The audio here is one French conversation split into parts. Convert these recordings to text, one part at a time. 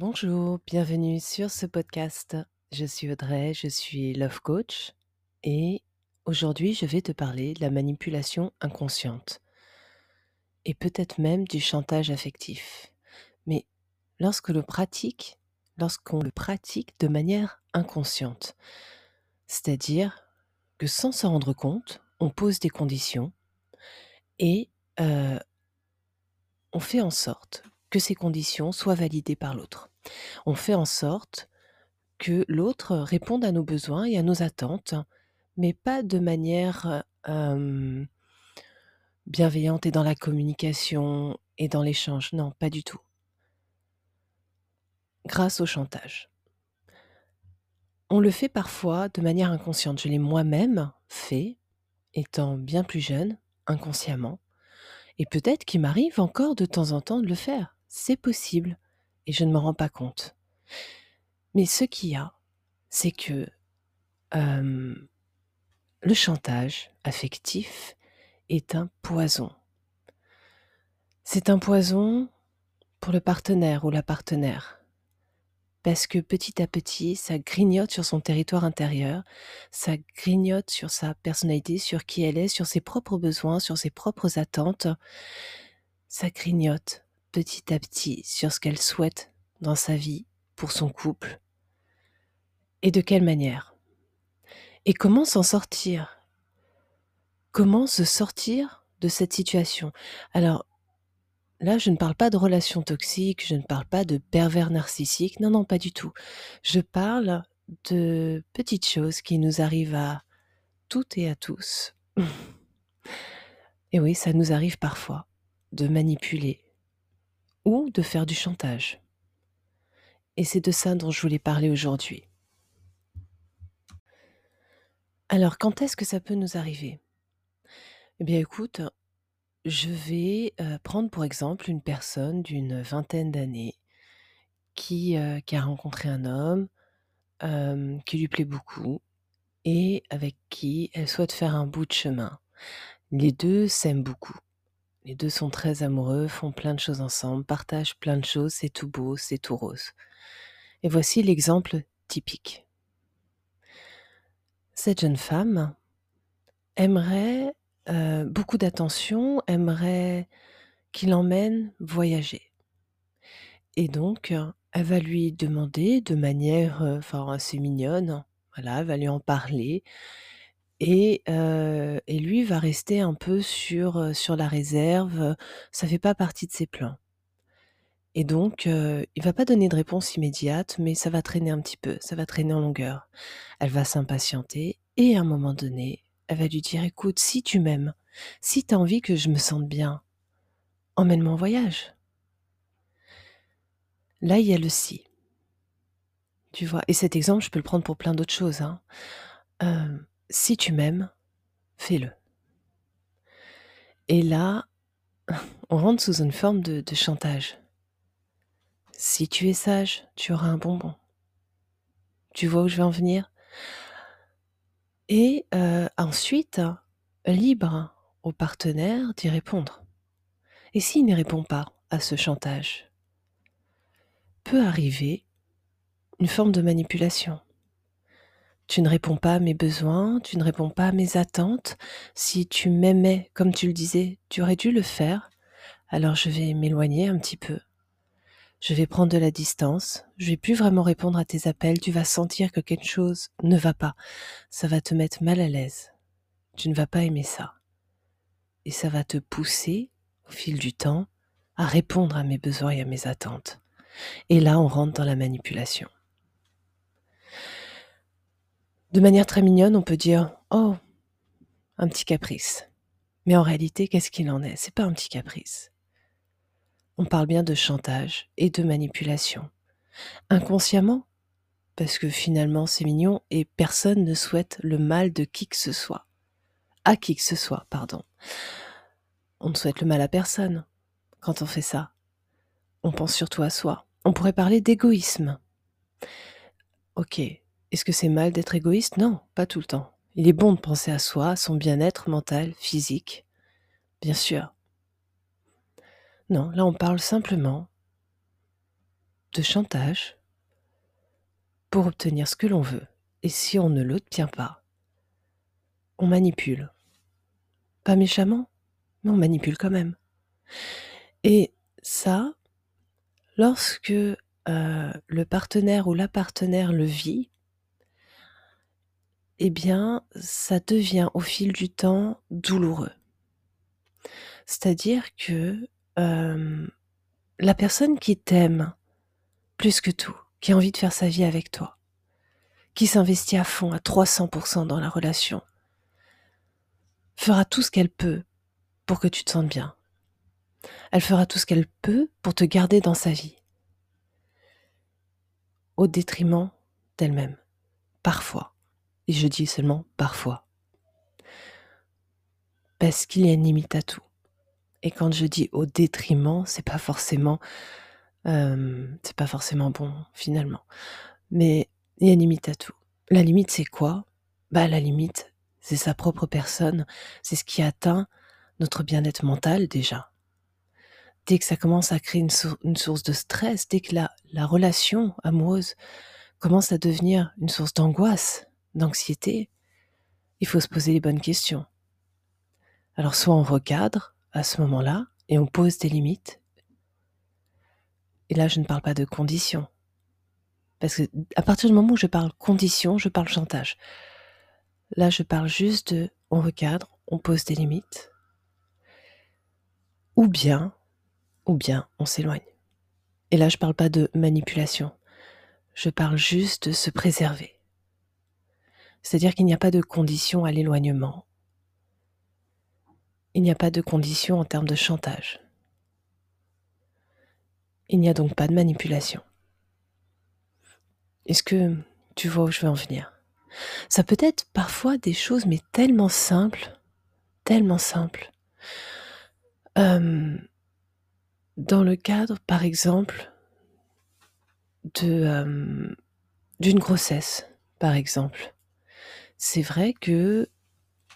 Bonjour, bienvenue sur ce podcast. Je suis Audrey, je suis Love Coach et aujourd'hui je vais te parler de la manipulation inconsciente et peut-être même du chantage affectif. Mais lorsque le pratique, lorsqu'on le pratique de manière inconsciente, c'est-à-dire que sans s'en rendre compte, on pose des conditions et euh, on fait en sorte que ces conditions soient validées par l'autre. On fait en sorte que l'autre réponde à nos besoins et à nos attentes, mais pas de manière euh, bienveillante et dans la communication et dans l'échange. Non, pas du tout. Grâce au chantage. On le fait parfois de manière inconsciente. Je l'ai moi-même fait, étant bien plus jeune, inconsciemment. Et peut-être qu'il m'arrive encore de temps en temps de le faire. C'est possible. Et je ne m'en rends pas compte. Mais ce qu'il y a, c'est que euh, le chantage affectif est un poison. C'est un poison pour le partenaire ou la partenaire parce que petit à petit, ça grignote sur son territoire intérieur, ça grignote sur sa personnalité, sur qui elle est, sur ses propres besoins, sur ses propres attentes. Ça grignote petit à petit sur ce qu'elle souhaite dans sa vie, pour son couple, et de quelle manière? Et comment s'en sortir? Comment se sortir de cette situation? Alors, Là, je ne parle pas de relations toxiques, je ne parle pas de pervers narcissiques, non, non, pas du tout. Je parle de petites choses qui nous arrivent à toutes et à tous. Et oui, ça nous arrive parfois de manipuler ou de faire du chantage. Et c'est de ça dont je voulais parler aujourd'hui. Alors, quand est-ce que ça peut nous arriver? Eh bien, écoute, je vais, prendre pour exemple une personne d'une vingtaine d'années qui, qui a rencontré un homme, qui lui plaît beaucoup et avec qui elle souhaite faire un bout de chemin. Les deux s'aiment beaucoup. Les deux sont très amoureux, font plein de choses ensemble, partagent plein de choses, c'est tout beau, c'est tout rose. Et voici l'exemple typique. Cette jeune femme aimerait euh, beaucoup d'attention, aimerait qu'il emmène voyager. Et donc, elle va lui demander de manière, euh, enfin assez mignonne, elle va lui en parler et lui va rester un peu sur, la réserve, ça fait pas partie de ses plans. Et donc, il il va pas donner de réponse immédiate, mais ça va traîner un petit peu, ça va traîner en longueur. Elle va s'impatienter et à un moment donné, elle va lui dire écoute, si tu m'aimes, si tu as envie que je me sente bien, emmène-moi en voyage. Là, il y a le si. Tu vois, et cet exemple, je peux le prendre pour plein d'autres choses. Hein. Si tu m'aimes, fais-le. Et là, on rentre sous une forme de, chantage. Si tu es sage, tu auras un bonbon. Tu vois où je vais en venir? Et ensuite, libre au partenaire d'y répondre. Et s'il ne répond pas à ce chantage, peut arriver une forme de manipulation. Tu ne réponds pas à mes besoins, tu ne réponds pas à mes attentes. Si tu m'aimais, comme tu le disais, tu aurais dû le faire. Alors je vais m'éloigner un petit peu je vais prendre de la distance, je vais plus vraiment répondre à tes appels, tu vas sentir que quelque chose ne va pas, ça va te mettre mal à l'aise, tu ne vas pas aimer ça. Et ça va te pousser, au fil du temps, à répondre à mes besoins et à mes attentes. Et là, on rentre dans la manipulation. De manière très mignonne, on peut dire Oh, un petit caprice. Mais en réalité, qu'est-ce qu'il en est? C'est pas un petit caprice on parle bien de chantage et de manipulation. Inconsciemment, parce que finalement c'est mignon et personne ne souhaite le mal de qui que ce soit. À qui que ce soit, pardon. On ne souhaite le mal à personne quand on fait ça. On pense surtout à soi. On pourrait parler d'égoïsme. Ok, est-ce que c'est mal d'être égoïste? Non, pas tout le temps. Il est bon de penser à soi, à son bien-être mental, physique. Bien sûr. Non, là on parle simplement de chantage pour obtenir ce que l'on veut. Et si on ne l'obtient pas, on manipule. Pas méchamment, mais on manipule quand même. Et ça, lorsque euh, le partenaire ou la partenaire le vit, eh bien, ça devient au fil du temps douloureux. C'est-à-dire que la personne qui t'aime plus que tout, qui a envie de faire sa vie avec toi, qui s'investit à fond, à 300% dans la relation, fera tout ce qu'elle peut pour que tu te sentes bien. Elle fera tout ce qu'elle peut pour te garder dans sa vie, au détriment d'elle-même, parfois. Et je dis seulement parfois. Parce qu'il y a une limite à tout. Et quand je dis au détriment, c'est pas forcément, euh, c'est pas forcément bon finalement. Mais il y a une limite à tout. La limite, c'est quoi? Bah, la limite, c'est sa propre personne. C'est ce qui atteint notre bien-être mental déjà. Dès que ça commence à créer une, source de stress, dès que la, la relation amoureuse commence à devenir une source d'angoisse, d'anxiété, il faut se poser les bonnes questions. Alors soit on recadre à ce moment-là et on pose des limites. Et là, je ne parle pas de conditions. Parce que à partir du moment où je parle conditions, je parle chantage. Là, je parle juste de on recadre, on pose des limites. Ou bien, ou bien on s'éloigne. Et là, je parle pas de manipulation. Je parle juste de se préserver. C'est-à-dire qu'il n'y a pas de condition à l'éloignement. Il n'y a pas de condition en termes de chantage. Il n'y a donc pas de manipulation. Est-ce que tu vois où je veux en venir? Ça peut être parfois des choses, mais tellement simples, tellement simples. Euh, dans le cadre, par exemple, de euh, d'une grossesse, par exemple c'est vrai que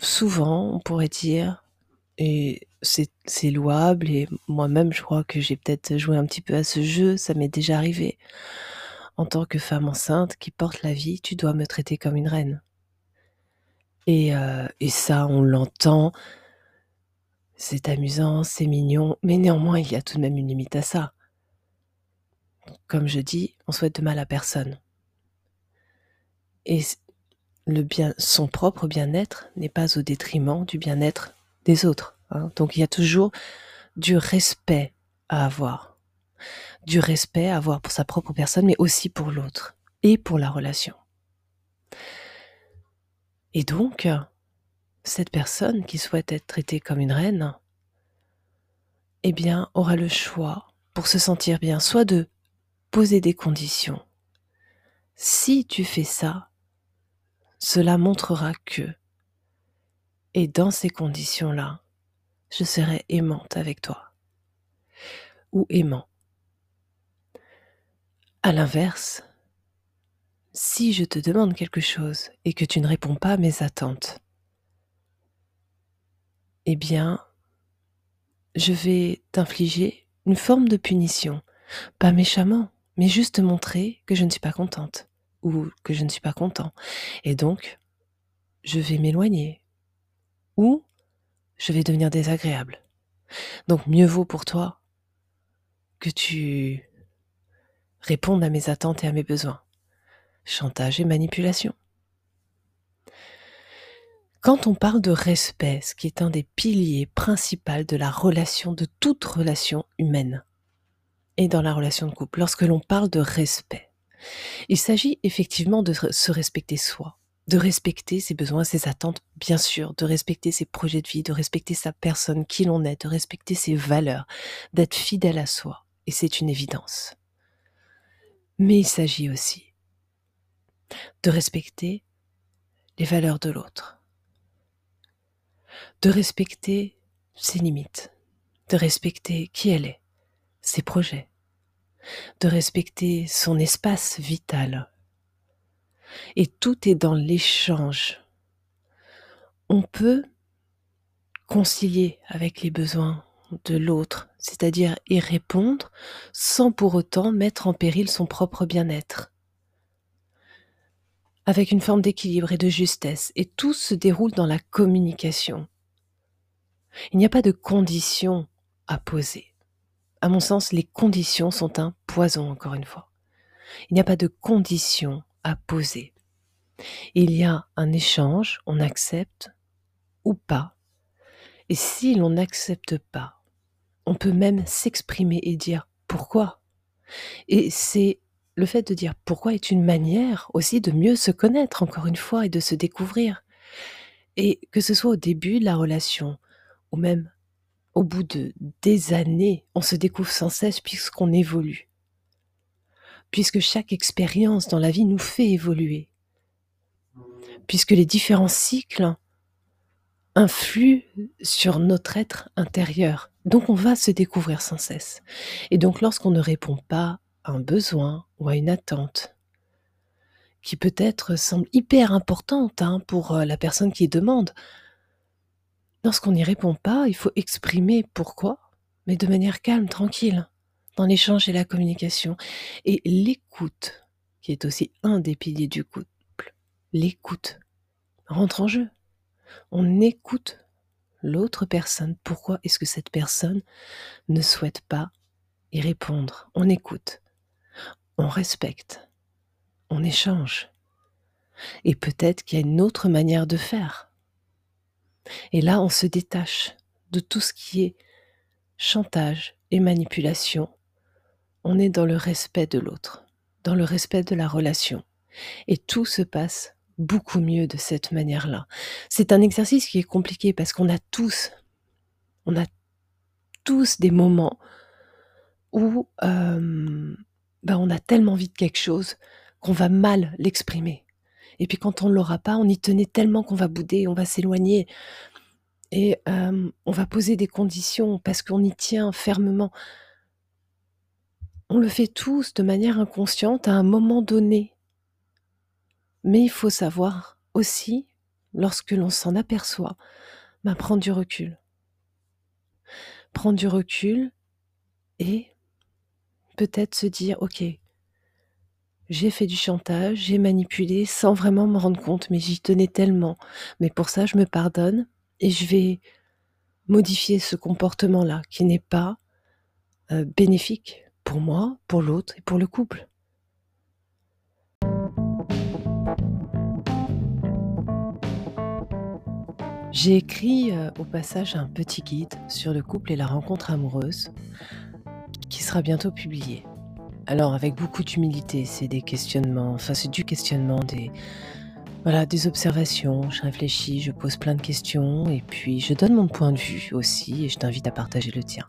souvent, on pourrait dire, et c'est louable, et moi-même, je crois que j'ai peut-être joué un petit peu à ce jeu, ça m'est déjà arrivé. En tant que femme enceinte qui porte la vie, tu dois me traiter comme une reine. Et, euh, ça, on l'entend, c'est amusant, c'est mignon, mais néanmoins, il y a tout de même une limite à ça. Comme je dis, on souhaite de mal à personne. Et son propre bien-être n'est pas au détriment du bien-être des autres. Hein. Donc il y a toujours du respect à avoir. Du respect à avoir pour sa propre personne, mais aussi pour l'autre et pour la relation. Et donc, cette personne qui souhaite être traitée comme une reine, eh bien, aura le choix pour se sentir bien, soit de poser des conditions. Si tu fais ça, cela montrera que, et dans ces conditions-là, je serai aimante avec toi, ou aimant. À l'inverse, si je te demande quelque chose et que tu ne réponds pas à mes attentes, eh bien, je vais t'infliger une forme de punition, pas méchamment, mais juste montrer que je ne suis pas contente ou que je ne suis pas content. Et donc, je vais m'éloigner ou je vais devenir désagréable. Donc, mieux vaut pour toi que tu répondes à mes attentes et à mes besoins. Chantage et manipulation. Quand on parle de respect, ce qui est un des piliers principaux de la relation, de toute relation humaine, et dans la relation de couple, lorsque l'on parle de respect, il s'agit effectivement de se respecter soi, de respecter ses besoins, ses attentes, bien sûr, de respecter ses projets de vie, de respecter sa personne, qui l'on est, de respecter ses valeurs, d'être fidèle à soi. Et c'est une évidence. Mais il s'agit aussi de respecter les valeurs de l'autre, de respecter ses limites, de respecter qui elle est, ses projets, de respecter son espace vital. Et tout est dans l'échange. On peut concilier avec les besoins de l'autre, c'est-à-dire y répondre sans pour autant mettre en péril son propre bien-être. Avec une forme d'équilibre et de justesse, et tout se déroule dans la communication. Il n'y a pas de conditions à poser. À mon sens, les conditions sont un poison, encore une fois. Il n'y a pas de conditions à poser. Il y a un échange, on accepte ou pas. Et si l'on n'accepte pas, on peut même s'exprimer et dire pourquoi. Et c'est le fait de dire pourquoi est une manière aussi de mieux se connaître, encore une fois, et de se découvrir. Et que ce soit au début de la relation, ou même au bout de des années, on se découvre sans cesse puisqu'on évolue. Puisque chaque expérience dans la vie nous fait évoluer. Puisque les différents cycles influent sur notre être intérieur. Donc on va se découvrir sans cesse. Et donc lorsqu'on ne répond pas à un besoin ou à une attente, qui peut-être semble hyper importante hein, pour euh, la personne qui demande, Lorsqu'on n'y répond pas, il faut exprimer pourquoi, mais de manière calme, tranquille, dans l'échange et la communication. Et l'écoute, qui est aussi un des piliers du couple, l'écoute rentre en jeu. On écoute l'autre personne. Pourquoi est-ce que cette personne ne souhaite pas y répondre? On écoute, on respecte, on échange. Et peut-être qu'il y a une autre manière de faire. Et là, on se détache de tout ce qui est chantage et manipulation. On est dans le respect de l'autre, dans le respect de la relation. Et tout se passe beaucoup mieux de cette manière-là. C'est un exercice qui est compliqué parce qu'on a tous, on a tous des moments où euh, ben on a tellement envie de quelque chose qu'on va mal l'exprimer. Et puis quand on ne l'aura pas, on y tenait tellement qu'on va bouder, on va s'éloigner. Et on va poser des conditions parce qu'on y tient fermement. On le fait tous de manière inconsciente à un moment donné. Mais il faut savoir aussi, lorsque l'on s'en aperçoit, bah, prendre du recul. Prendre du recul et peut-être se dire, ok, j'ai fait du chantage, j'ai manipulé sans vraiment me rendre compte, mais j'y tenais tellement. Mais pour ça, je me pardonne et je vais modifier ce comportement-là qui n'est pas euh, bénéfique pour moi, pour l'autre et pour le couple. J'ai écrit euh, au passage un petit guide sur le couple et la rencontre amoureuse qui sera bientôt publié. Alors avec beaucoup d'humilité, c'est des questionnements, enfin c'est du questionnement, des, voilà, des observations, je réfléchis, je pose plein de questions et puis je donne mon point de vue aussi et je t'invite à partager le tien.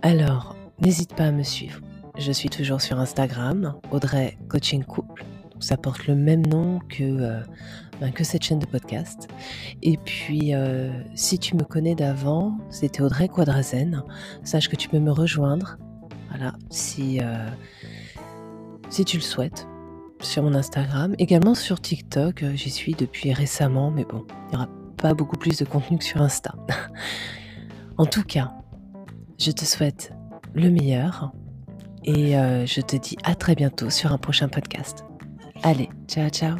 Alors, n'hésite pas à me suivre. Je suis toujours sur Instagram, Audrey Coaching Couple. Ça porte le même nom que, euh, ben, que cette chaîne de podcast. Et puis, euh, si tu me connais d'avant, c'était Audrey Quadrazen. Sache que tu peux me rejoindre voilà, si, euh, si tu le souhaites, sur mon Instagram, également sur TikTok, euh, j'y suis depuis récemment, mais bon, il n'y aura pas beaucoup plus de contenu que sur Insta. en tout cas, je te souhaite le meilleur et euh, je te dis à très bientôt sur un prochain podcast. Allez, ciao ciao